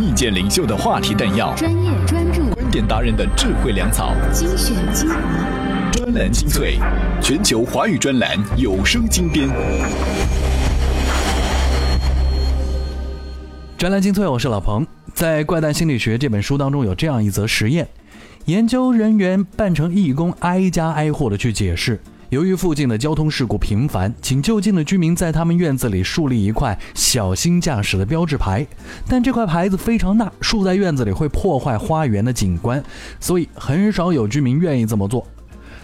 意见领袖的话题弹药，专业专注，观点达人的智慧粮草，精选精华，专栏精粹，全球华语专栏有声精编。专栏精粹，我是老彭。在《怪诞心理学》这本书当中，有这样一则实验：研究人员扮成义工，挨家挨户的去解释。由于附近的交通事故频繁，请就近的居民在他们院子里树立一块小心驾驶的标志牌。但这块牌子非常大，竖在院子里会破坏花园的景观，所以很少有居民愿意这么做。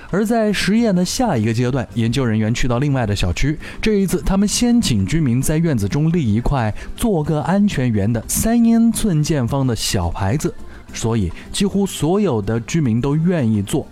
而在实验的下一个阶段，研究人员去到另外的小区，这一次他们先请居民在院子中立一块“做个安全员”的三英寸见方的小牌子，所以几乎所有的居民都愿意做。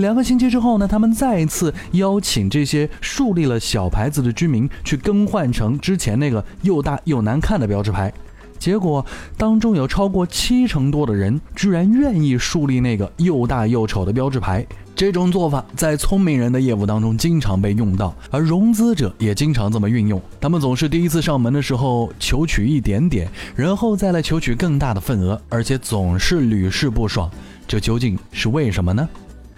两个星期之后呢，他们再一次邀请这些树立了小牌子的居民去更换成之前那个又大又难看的标志牌。结果当中有超过七成多的人居然愿意树立那个又大又丑的标志牌。这种做法在聪明人的业务当中经常被用到，而融资者也经常这么运用。他们总是第一次上门的时候求取一点点，然后再来求取更大的份额，而且总是屡试不爽。这究竟是为什么呢？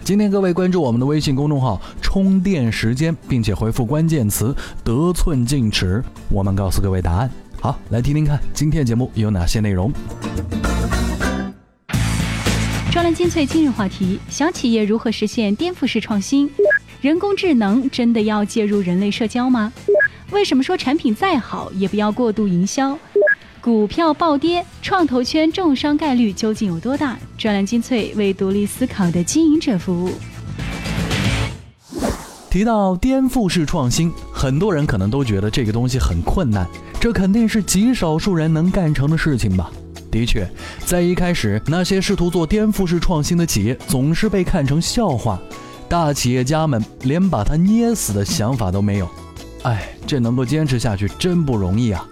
今天各位关注我们的微信公众号“充电时间”，并且回复关键词“得寸进尺”，我们告诉各位答案。好，来听听看今天节目有哪些内容。专栏精粹今日话题：小企业如何实现颠覆式创新？人工智能真的要介入人类社交吗？为什么说产品再好也不要过度营销？股票暴跌，创投圈重伤概率究竟有多大？专栏精粹为独立思考的经营者服务。提到颠覆式创新，很多人可能都觉得这个东西很困难，这肯定是极少数人能干成的事情吧？的确，在一开始，那些试图做颠覆式创新的企业总是被看成笑话，大企业家们连把它捏死的想法都没有。哎，这能够坚持下去真不容易啊！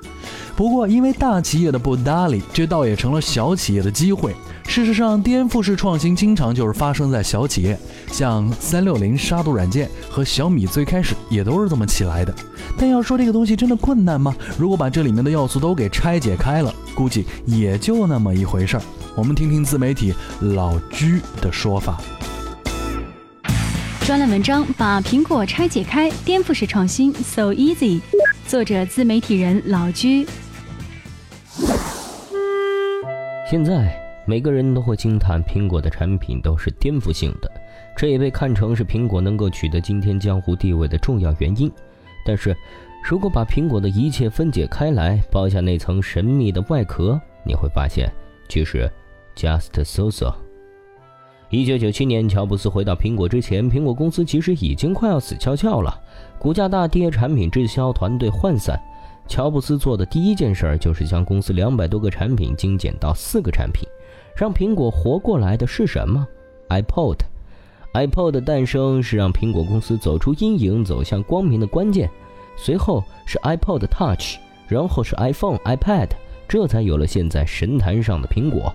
不过，因为大企业的不搭理，这倒也成了小企业的机会。事实上，颠覆式创新经常就是发生在小企业，像三六零杀毒软件和小米最开始也都是这么起来的。但要说这个东西真的困难吗？如果把这里面的要素都给拆解开了，估计也就那么一回事儿。我们听听自媒体老居的说法。专栏文章把苹果拆解开，颠覆式创新 so easy。作者自媒体人老居。现在每个人都会惊叹苹果的产品都是颠覆性的，这也被看成是苹果能够取得今天江湖地位的重要原因。但是，如果把苹果的一切分解开来，剥下那层神秘的外壳，你会发现，其实 just so so。一九九七年，乔布斯回到苹果之前，苹果公司其实已经快要死翘翘了，股价大跌，产品滞销，团队涣散。乔布斯做的第一件事就是将公司两百多个产品精简到四个产品，让苹果活过来的是什么？iPod。iPod 的诞生是让苹果公司走出阴影、走向光明的关键。随后是 iPod Touch，然后是 iPhone、iPad，这才有了现在神坛上的苹果。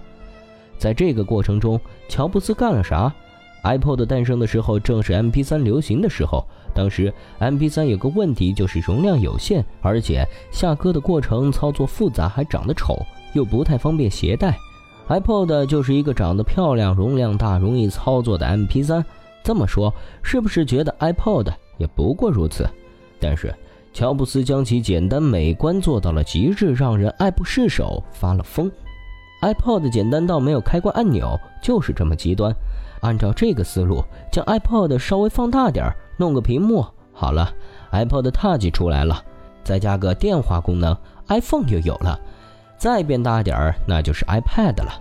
在这个过程中，乔布斯干了啥？iPod 诞生的时候正是 MP3 流行的时候。当时 MP3 有个问题，就是容量有限，而且下歌的过程操作复杂，还长得丑，又不太方便携带。iPod 就是一个长得漂亮、容量大、容易操作的 MP3。这么说，是不是觉得 iPod 也不过如此？但是乔布斯将其简单美观做到了极致，让人爱不释手，发了疯。iPod 简单到没有开关按钮，就是这么极端。按照这个思路，将 iPod 稍微放大点儿。弄个屏幕好了，iPod Touch 出来了，再加个电话功能，iPhone 又有了。再变大点儿，那就是 iPad 了。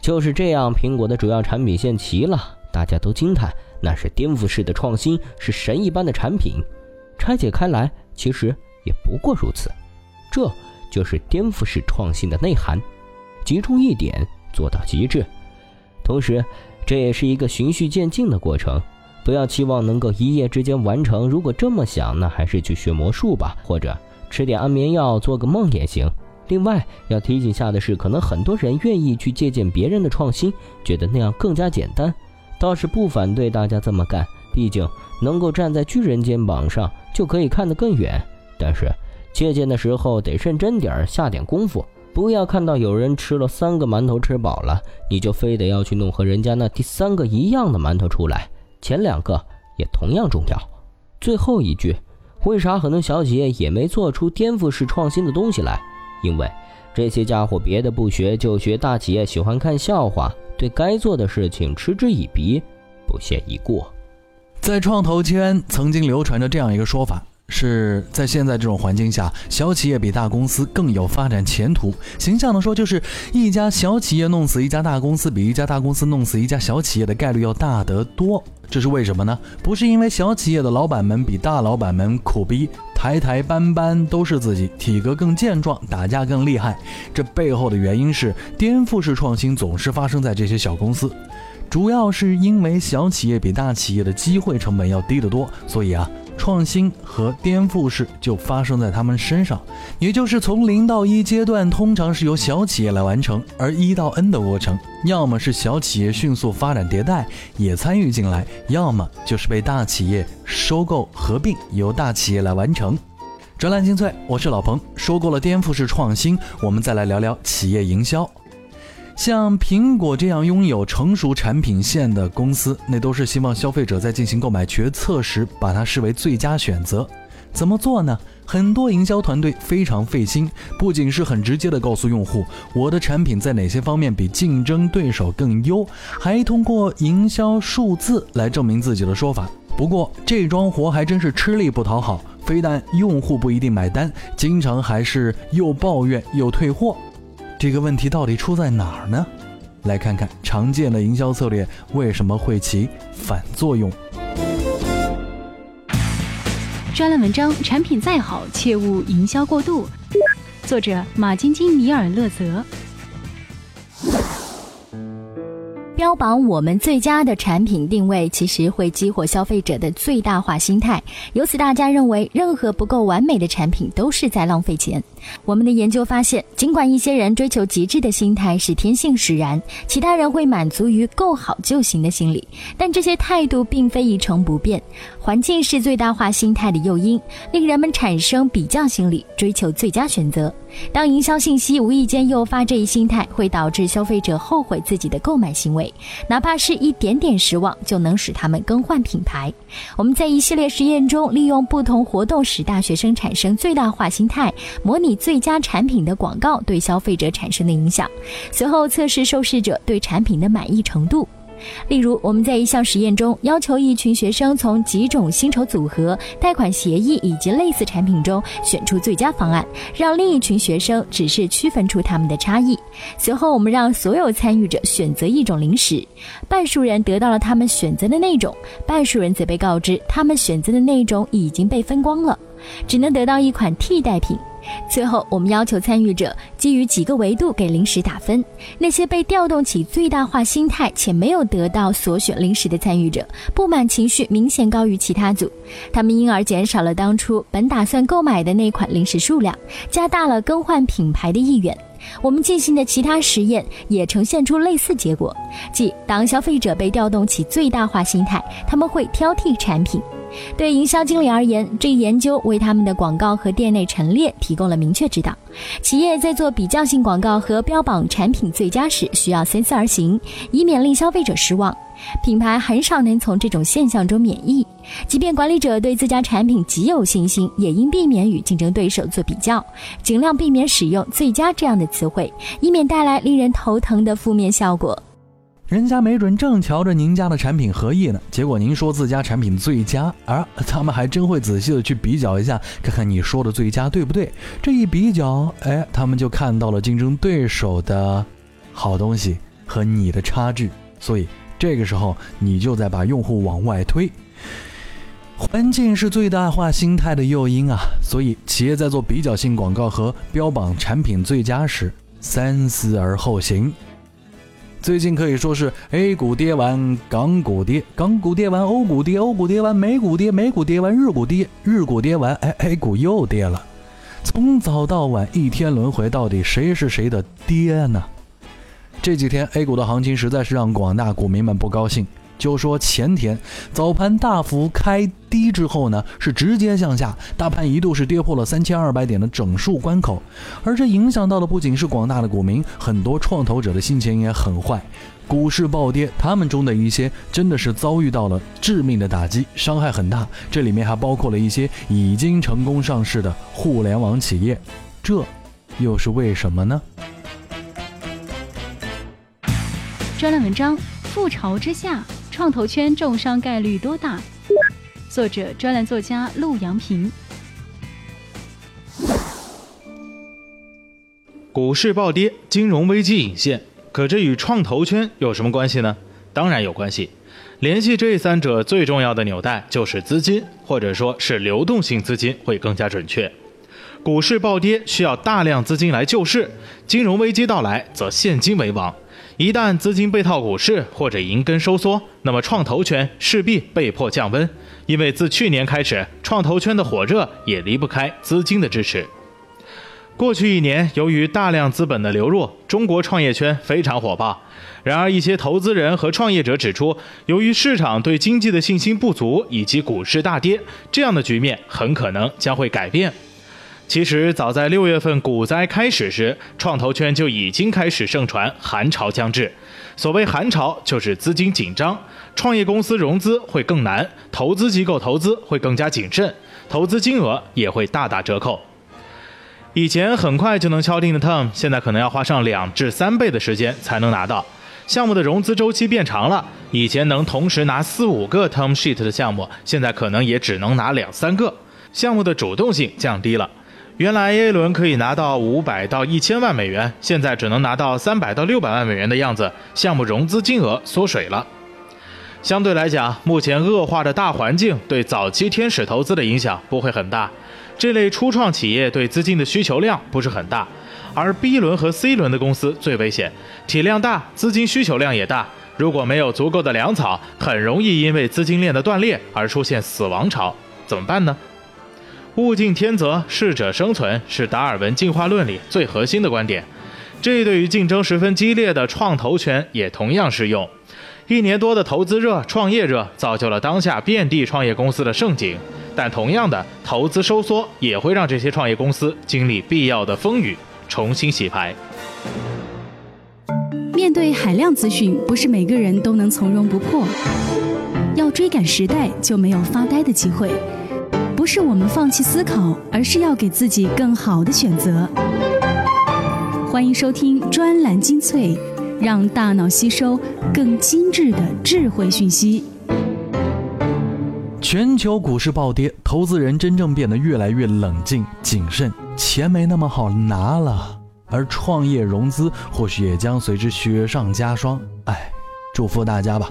就是这样，苹果的主要产品线齐了，大家都惊叹，那是颠覆式的创新，是神一般的产品。拆解开来，其实也不过如此。这就是颠覆式创新的内涵，集中一点，做到极致。同时，这也是一个循序渐进的过程。不要期望能够一夜之间完成。如果这么想，那还是去学魔术吧，或者吃点安眠药，做个梦也行。另外要提醒下的是，可能很多人愿意去借鉴别人的创新，觉得那样更加简单。倒是不反对大家这么干，毕竟能够站在巨人肩膀上，就可以看得更远。但是借鉴的时候得认真点儿，下点功夫。不要看到有人吃了三个馒头吃饱了，你就非得要去弄和人家那第三个一样的馒头出来。前两个也同样重要。最后一句，为啥很多小企业也没做出颠覆式创新的东西来？因为这些家伙别的不学，就学大企业喜欢看笑话，对该做的事情嗤之以鼻，不屑一顾。在创投圈曾经流传着这样一个说法。是在现在这种环境下，小企业比大公司更有发展前途。形象的说，就是一家小企业弄死一家大公司，比一家大公司弄死一家小企业的概率要大得多。这是为什么呢？不是因为小企业的老板们比大老板们苦逼，台台班班都是自己，体格更健壮，打架更厉害。这背后的原因是颠覆式创新总是发生在这些小公司，主要是因为小企业比大企业的机会成本要低得多，所以啊。创新和颠覆式就发生在他们身上，也就是从零到一阶段，通常是由小企业来完成；而一到 N 的过程，要么是小企业迅速发展迭代也参与进来，要么就是被大企业收购合并，由大企业来完成。专栏精粹，我是老彭，说过了颠覆式创新，我们再来聊聊企业营销。像苹果这样拥有成熟产品线的公司，那都是希望消费者在进行购买决策时，把它视为最佳选择。怎么做呢？很多营销团队非常费心，不仅是很直接的告诉用户我的产品在哪些方面比竞争对手更优，还通过营销数字来证明自己的说法。不过这桩活还真是吃力不讨好，非但用户不一定买单，经常还是又抱怨又退货。这个问题到底出在哪儿呢？来看看常见的营销策略为什么会起反作用。专栏文章：产品再好，切勿营销过度。作者：马晶晶、米尔勒泽。标榜我们最佳的产品定位，其实会激活消费者的最大化心态，由此大家认为任何不够完美的产品都是在浪费钱。我们的研究发现，尽管一些人追求极致的心态是天性使然，其他人会满足于够好就行的心理，但这些态度并非一成不变。环境是最大化心态的诱因，令人们产生比较心理，追求最佳选择。当营销信息无意间诱发这一心态，会导致消费者后悔自己的购买行为，哪怕是一点点失望，就能使他们更换品牌。我们在一系列实验中，利用不同活动使大学生产生最大化心态，模拟最佳产品的广告对消费者产生的影响，随后测试受试者对产品的满意程度。例如，我们在一项实验中要求一群学生从几种薪酬组合、贷款协议以及类似产品中选出最佳方案，让另一群学生只是区分出他们的差异。随后，我们让所有参与者选择一种零食，半数人得到了他们选择的那种，半数人则被告知他们选择的那种已经被分光了，只能得到一款替代品。最后，我们要求参与者基于几个维度给零食打分。那些被调动起最大化心态且没有得到所选零食的参与者，不满情绪明显高于其他组，他们因而减少了当初本打算购买的那款零食数量，加大了更换品牌的意愿。我们进行的其他实验也呈现出类似结果，即当消费者被调动起最大化心态，他们会挑剔产品。对营销经理而言，这一研究为他们的广告和店内陈列提供了明确指导。企业在做比较性广告和标榜产品最佳时，需要三思而行，以免令消费者失望。品牌很少能从这种现象中免疫，即便管理者对自家产品极有信心，也应避免与竞争对手做比较，尽量避免使用“最佳”这样的词汇，以免带来令人头疼的负面效果。人家没准正瞧着您家的产品合意呢，结果您说自家产品最佳，而他们还真会仔细的去比较一下，看看你说的最佳对不对。这一比较，哎，他们就看到了竞争对手的好东西和你的差距，所以这个时候你就在把用户往外推。环境是最大化心态的诱因啊，所以企业在做比较性广告和标榜产品最佳时，三思而后行。最近可以说是 A 股跌完，港股跌，港股跌完，欧股跌，欧股跌完，美股跌，美股跌完，日股跌，日股跌完，哎，A 股又跌了。从早到晚一天轮回，到底谁是谁的爹呢？这几天 A 股的行情实在是让广大股民们不高兴。就说前天早盘大幅开低之后呢，是直接向下，大盘一度是跌破了三千二百点的整数关口，而这影响到的不仅是广大的股民，很多创投者的心情也很坏，股市暴跌，他们中的一些真的是遭遇到了致命的打击，伤害很大。这里面还包括了一些已经成功上市的互联网企业，这又是为什么呢？专栏文章：覆巢之下。创投圈重伤概率多大？作者：专栏作家陆阳平。股市暴跌，金融危机隐现，可这与创投圈有什么关系呢？当然有关系。联系这三者最重要的纽带就是资金，或者说是流动性资金会更加准确。股市暴跌需要大量资金来救市，金融危机到来则现金为王。一旦资金被套股市或者银根收缩，那么创投圈势必被迫降温。因为自去年开始，创投圈的火热也离不开资金的支持。过去一年，由于大量资本的流入，中国创业圈非常火爆。然而，一些投资人和创业者指出，由于市场对经济的信心不足，以及股市大跌，这样的局面很可能将会改变。其实，早在六月份股灾开始时，创投圈就已经开始盛传寒潮将至。所谓寒潮，就是资金紧张，创业公司融资会更难，投资机构投资会更加谨慎，投资金额也会大打折扣。以前很快就能敲定的 term，现在可能要花上两至三倍的时间才能拿到。项目的融资周期变长了，以前能同时拿四五个 term sheet 的项目，现在可能也只能拿两三个。项目的主动性降低了。原来 A 轮可以拿到五百到一千万美元，现在只能拿到三百到六百万美元的样子，项目融资金额缩水了。相对来讲，目前恶化的大环境对早期天使投资的影响不会很大，这类初创企业对资金的需求量不是很大，而 B 轮和 C 轮的公司最危险，体量大，资金需求量也大，如果没有足够的粮草，很容易因为资金链的断裂而出现死亡潮，怎么办呢？物竞天择，适者生存，是达尔文进化论里最核心的观点。这对于竞争十分激烈的创投圈也同样适用。一年多的投资热、创业热，造就了当下遍地创业公司的盛景。但同样的，投资收缩也会让这些创业公司经历必要的风雨，重新洗牌。面对海量资讯，不是每个人都能从容不迫。要追赶时代，就没有发呆的机会。不是我们放弃思考，而是要给自己更好的选择。欢迎收听专栏精粹，让大脑吸收更精致的智慧讯息。全球股市暴跌，投资人真正变得越来越冷静谨慎，钱没那么好拿了，而创业融资或许也将随之雪上加霜。哎，祝福大家吧。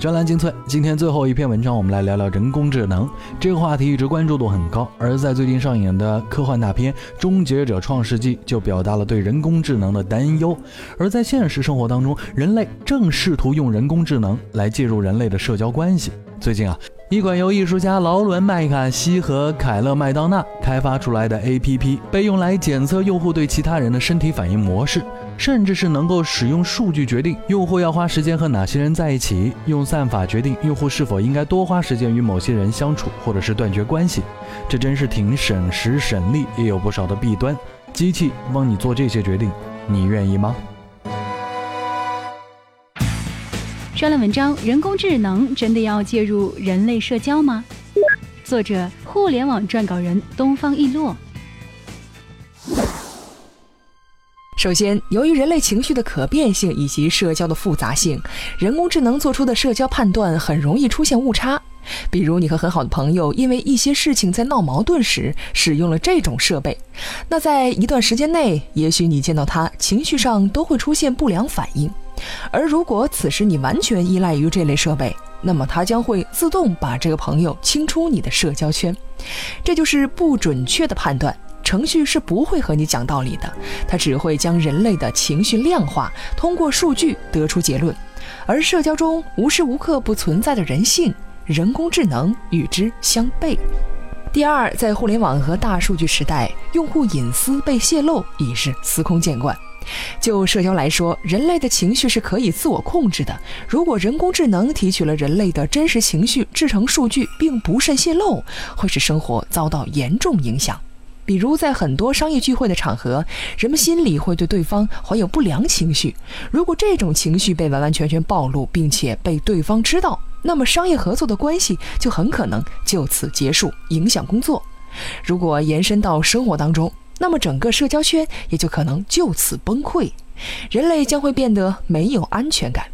专栏精粹，今天最后一篇文章，我们来聊聊人工智能这个话题，一直关注度很高。而在最近上映的科幻大片《终结者：创世纪》就表达了对人工智能的担忧。而在现实生活当中，人类正试图用人工智能来介入人类的社交关系。最近啊，一款由艺术家劳伦·麦卡锡和凯勒·麦当娜开发出来的 APP，被用来检测用户对其他人的身体反应模式。甚至是能够使用数据决定用户要花时间和哪些人在一起，用算法决定用户是否应该多花时间与某些人相处，或者是断绝关系。这真是挺省时省力，也有不少的弊端。机器帮你做这些决定，你愿意吗？专栏文章：人工智能真的要介入人类社交吗？作者：互联网撰稿人东方易洛。首先，由于人类情绪的可变性以及社交的复杂性，人工智能做出的社交判断很容易出现误差。比如，你和很好的朋友因为一些事情在闹矛盾时使用了这种设备，那在一段时间内，也许你见到他情绪上都会出现不良反应。而如果此时你完全依赖于这类设备，那么它将会自动把这个朋友清出你的社交圈。这就是不准确的判断。程序是不会和你讲道理的，它只会将人类的情绪量化，通过数据得出结论。而社交中无时无刻不存在的人性，人工智能与之相悖。第二，在互联网和大数据时代，用户隐私被泄露已是司空见惯。就社交来说，人类的情绪是可以自我控制的。如果人工智能提取了人类的真实情绪制成数据，并不慎泄露，会使生活遭到严重影响。比如，在很多商业聚会的场合，人们心里会对对方怀有不良情绪。如果这种情绪被完完全全暴露，并且被对方知道，那么商业合作的关系就很可能就此结束，影响工作。如果延伸到生活当中，那么整个社交圈也就可能就此崩溃，人类将会变得没有安全感。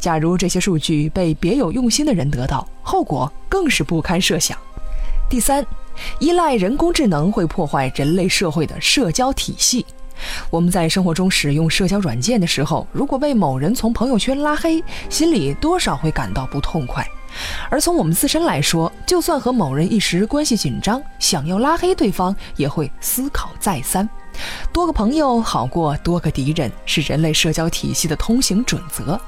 假如这些数据被别有用心的人得到，后果更是不堪设想。第三，依赖人工智能会破坏人类社会的社交体系。我们在生活中使用社交软件的时候，如果被某人从朋友圈拉黑，心里多少会感到不痛快。而从我们自身来说，就算和某人一时关系紧张，想要拉黑对方，也会思考再三。多个朋友好过多个敌人，是人类社交体系的通行准则。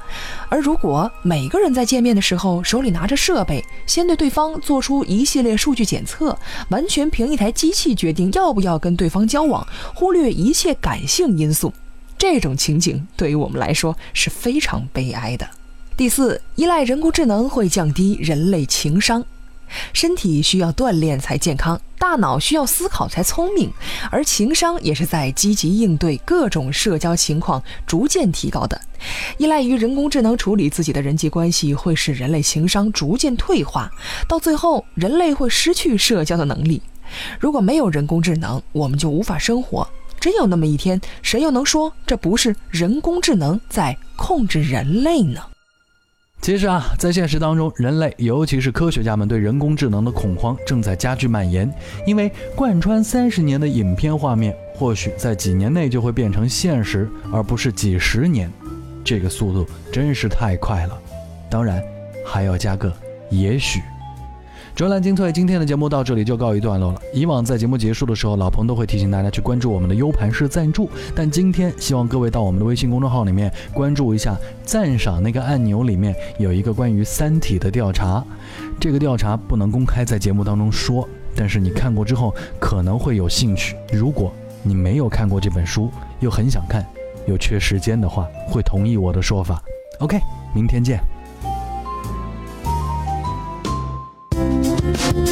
而如果每个人在见面的时候手里拿着设备，先对对方做出一系列数据检测，完全凭一台机器决定要不要跟对方交往，忽略一切感性因素，这种情景对于我们来说是非常悲哀的。第四，依赖人工智能会降低人类情商。身体需要锻炼才健康，大脑需要思考才聪明，而情商也是在积极应对各种社交情况逐渐提高的。依赖于人工智能处理自己的人际关系，会使人类情商逐渐退化，到最后人类会失去社交的能力。如果没有人工智能，我们就无法生活。真有那么一天，谁又能说这不是人工智能在控制人类呢？其实啊，在现实当中，人类尤其是科学家们对人工智能的恐慌正在加剧蔓延。因为贯穿三十年的影片画面，或许在几年内就会变成现实，而不是几十年。这个速度真是太快了。当然，还要加个也许。专栏精粹，今天的节目到这里就告一段落了。以往在节目结束的时候，老彭都会提醒大家去关注我们的 U 盘式赞助，但今天希望各位到我们的微信公众号里面关注一下赞赏那个按钮里面有一个关于《三体》的调查。这个调查不能公开在节目当中说，但是你看过之后可能会有兴趣。如果你没有看过这本书，又很想看，又缺时间的话，会同意我的说法。OK，明天见。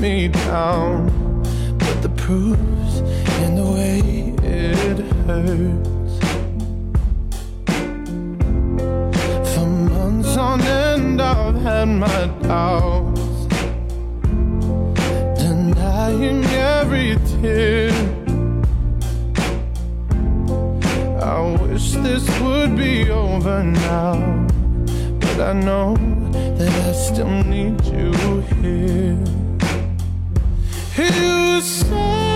Me down. But the proof's in the way it hurts. For months on end, I've had my doubts, denying every tear. I wish this would be over now, but I know that I still need you here who said